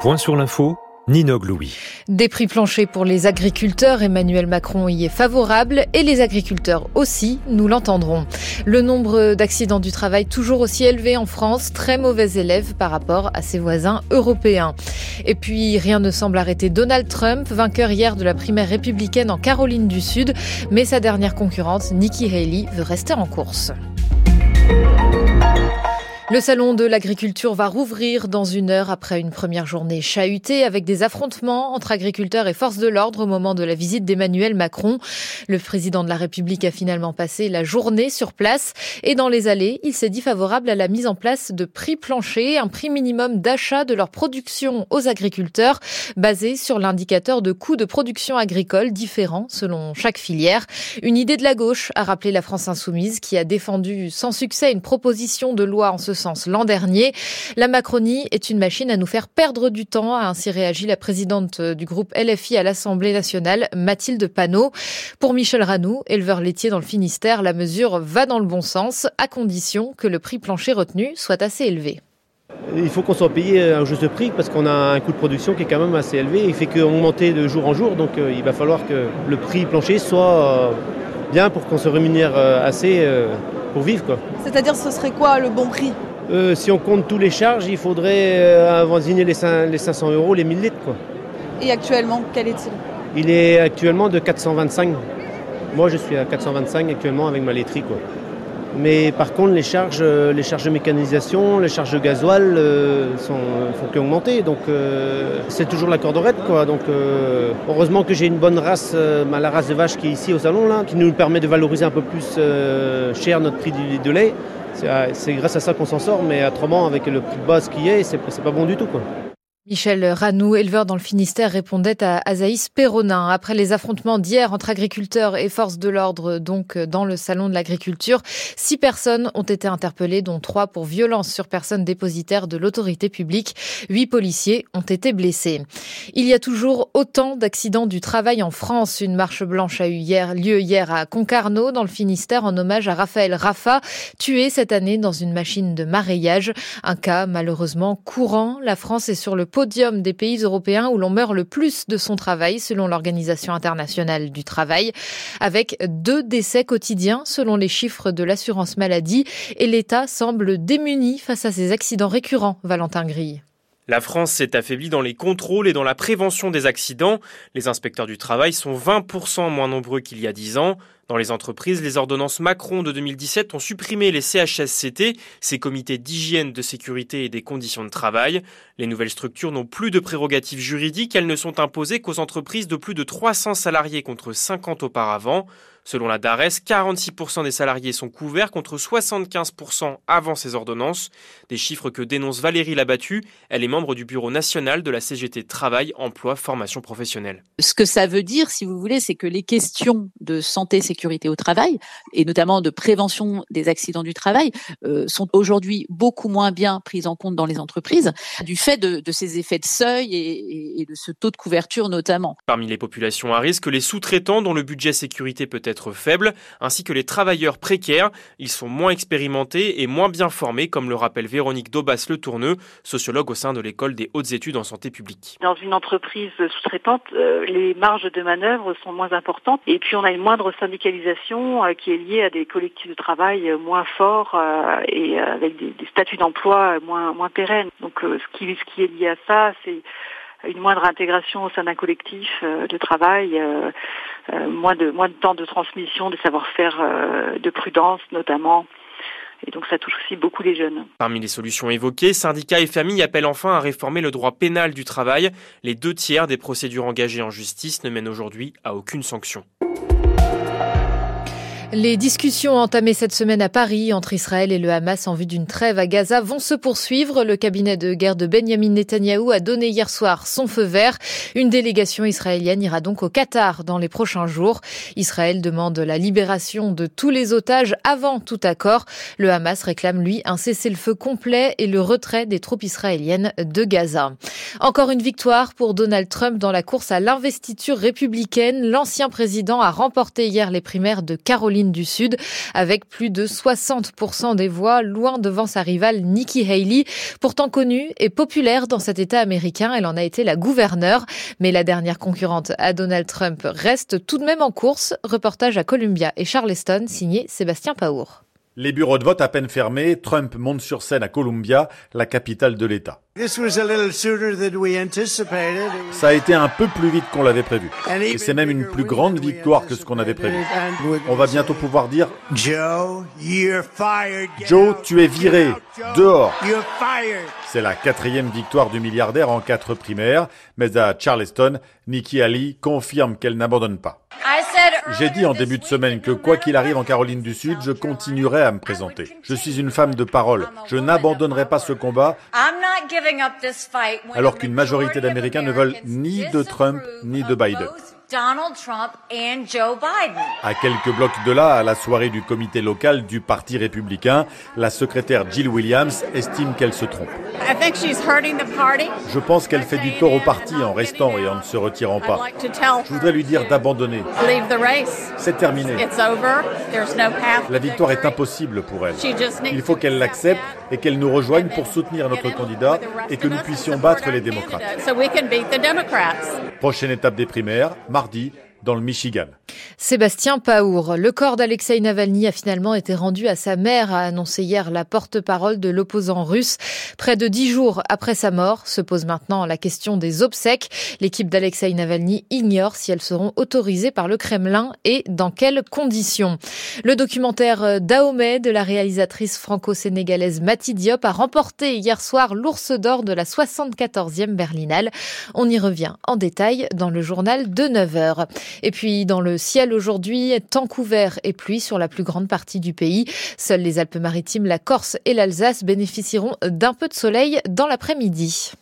point sur l'info Ninog Louis. Des prix planchers pour les agriculteurs, Emmanuel Macron y est favorable et les agriculteurs aussi, nous l'entendrons. Le nombre d'accidents du travail toujours aussi élevé en France, très mauvais élève par rapport à ses voisins européens. Et puis rien ne semble arrêter Donald Trump, vainqueur hier de la primaire républicaine en Caroline du Sud, mais sa dernière concurrente, Nikki Haley, veut rester en course. Le salon de l'agriculture va rouvrir dans une heure après une première journée chahutée avec des affrontements entre agriculteurs et forces de l'ordre au moment de la visite d'Emmanuel Macron. Le président de la République a finalement passé la journée sur place et dans les allées, il s'est dit favorable à la mise en place de prix planchers, un prix minimum d'achat de leur production aux agriculteurs basé sur l'indicateur de coût de production agricole différent selon chaque filière. Une idée de la gauche, a rappelé la France Insoumise qui a défendu sans succès une proposition de loi en ce sens l'an dernier. La Macronie est une machine à nous faire perdre du temps, a ainsi réagi la présidente du groupe LFI à l'Assemblée nationale, Mathilde Panot. Pour Michel Ranou, éleveur laitier dans le Finistère, la mesure va dans le bon sens, à condition que le prix plancher retenu soit assez élevé. Il faut qu'on soit payé un juste prix parce qu'on a un coût de production qui est quand même assez élevé. Il fait qu'augmenter de jour en jour, donc euh, il va falloir que le prix plancher soit euh, bien pour qu'on se rémunère euh, assez pour vivre. C'est-à-dire ce serait quoi le bon prix? Euh, si on compte tous les charges, il faudrait euh, avoisiner les, 500 euros, les 1000 litres. Quoi. Et actuellement, quel est-il? Il est actuellement de 425. Moi, je suis à 425 actuellement avec ma laiterie. Quoi. Mais par contre, les charges, euh, les charges de mécanisation, les charges de gasoil ne font qu'augmenter. Donc, c'est toujours la corde Quoi. Donc, heureusement que j'ai une bonne race, la race de vache qui est ici au salon, là, qui nous permet de valoriser un peu plus cher notre prix de lait. C'est grâce à ça qu'on s'en sort, mais autrement, avec le prix de base qui est, c'est pas bon du tout. Michel Ranou, éleveur dans le Finistère, répondait à Azaïs Perronin. Après les affrontements d'hier entre agriculteurs et forces de l'ordre, donc dans le salon de l'agriculture, six personnes ont été interpellées, dont trois pour violence sur personnes dépositaires de l'autorité publique. Huit policiers ont été blessés. Il y a toujours autant d'accidents du travail en France. Une marche blanche a eu hier, lieu hier à Concarneau, dans le Finistère, en hommage à Raphaël Raffa, tué cette année dans une machine de maraîllage. Un cas malheureusement courant. La France est sur le podium des pays européens où l'on meurt le plus de son travail, selon l'Organisation internationale du travail, avec deux décès quotidiens, selon les chiffres de l'assurance maladie, et l'État semble démuni face à ces accidents récurrents, Valentin Grille. La France s'est affaiblie dans les contrôles et dans la prévention des accidents. Les inspecteurs du travail sont 20% moins nombreux qu'il y a 10 ans. Dans les entreprises, les ordonnances Macron de 2017 ont supprimé les CHSCT, ces comités d'hygiène, de sécurité et des conditions de travail. Les nouvelles structures n'ont plus de prérogatives juridiques, elles ne sont imposées qu'aux entreprises de plus de 300 salariés contre 50 auparavant. Selon la DARES, 46% des salariés sont couverts contre 75% avant ces ordonnances. Des chiffres que dénonce Valérie Labattu. Elle est membre du bureau national de la CGT Travail, Emploi, Formation professionnelle. Ce que ça veut dire, si vous voulez, c'est que les questions de santé, sécurité au travail, et notamment de prévention des accidents du travail, euh, sont aujourd'hui beaucoup moins bien prises en compte dans les entreprises, du fait de, ces effets de seuil et, et de ce taux de couverture notamment. Parmi les populations à risque, les sous-traitants dont le budget sécurité peut être faibles, ainsi que les travailleurs précaires. Ils sont moins expérimentés et moins bien formés, comme le rappelle Véronique Daubas-Le Tourneux, sociologue au sein de l'école des hautes études en santé publique. Dans une entreprise sous-traitante, euh, les marges de manœuvre sont moins importantes et puis on a une moindre syndicalisation euh, qui est liée à des collectifs de travail euh, moins forts et avec des, statuts d'emploi moins, moins pérennes. Donc ce qui, ce qui est lié à ça, c'est une moindre intégration au sein d'un collectif de travail, euh, moins, de, moins de temps de transmission, de savoir-faire, euh, de prudence notamment. Et donc ça touche aussi beaucoup les jeunes. Parmi les solutions évoquées, syndicats et familles appellent enfin à réformer le droit pénal du travail. Les deux tiers des procédures engagées en justice ne mènent aujourd'hui à aucune sanction. Les discussions entamées cette semaine à Paris entre Israël et le Hamas en vue d'une trêve à Gaza vont se poursuivre. Le cabinet de guerre de Benjamin Netanyahou a donné hier soir son feu vert. Une délégation israélienne ira donc au Qatar dans les prochains jours. Israël demande la libération de tous les otages avant tout accord. Le Hamas réclame, lui, un cessez-le-feu complet et le retrait des troupes israéliennes de Gaza. Encore une victoire pour Donald Trump dans la course à l'investiture républicaine. L'ancien président a remporté hier les primaires de Caroline Du Sud, avec plus de 60% des voix, loin devant sa rivale Nikki Haley, pourtant connue et populaire dans cet État américain. Elle en a été la gouverneure, mais la dernière concurrente à Donald Trump reste tout de même en course. Reportage à Columbia et Charleston, signé Sébastien Paour. Les bureaux de vote à peine fermés, Trump monte sur scène à Columbia, la capitale de l'État. Ça a été un peu plus vite qu'on l'avait prévu. Et c'est même une plus grande victoire que ce qu'on avait prévu. On va bientôt pouvoir dire Joe, tu es viré, dehors. C'est la quatrième victoire du milliardaire en quatre primaires, mais à Charleston, Nikki Haley confirme qu'elle n'abandonne pas. J'ai dit en début de semaine que quoi qu'il arrive en Caroline du Sud, je continuerai à me présenter. Je suis une femme de parole. Je n'abandonnerai pas ce combat alors qu'une majorité d'Américains ne veulent ni de Trump ni de Biden. Donald Trump et Joe Biden. À quelques blocs de là, à la soirée du comité local du Parti républicain, la secrétaire Jill Williams estime qu'elle se trompe. Je pense qu'elle fait du tort au parti en restant et en ne se retirant pas. Je voudrais lui dire d'abandonner. C'est terminé. La victoire est impossible pour elle. Il faut qu'elle l'accepte et qu'elle nous rejoigne pour soutenir notre candidat et que nous puissions battre les démocrates. Prochaine étape des primaires, mardi dans le Michigan. Sébastien Paour, le corps d'Alexei Navalny a finalement été rendu à sa mère, a annoncé hier la porte-parole de l'opposant russe. Près de dix jours après sa mort, se pose maintenant la question des obsèques. L'équipe d'Alexei Navalny ignore si elles seront autorisées par le Kremlin et dans quelles conditions. Le documentaire Dahomey de la réalisatrice franco-sénégalaise Mati Diop a remporté hier soir l'ours d'or de la 74e Berlinale. On y revient en détail dans le journal de 9 heures. Et puis dans le ciel aujourd'hui, temps couvert et pluie sur la plus grande partie du pays. Seules les Alpes-Maritimes, la Corse et l'Alsace bénéficieront d'un peu de soleil dans l'après-midi.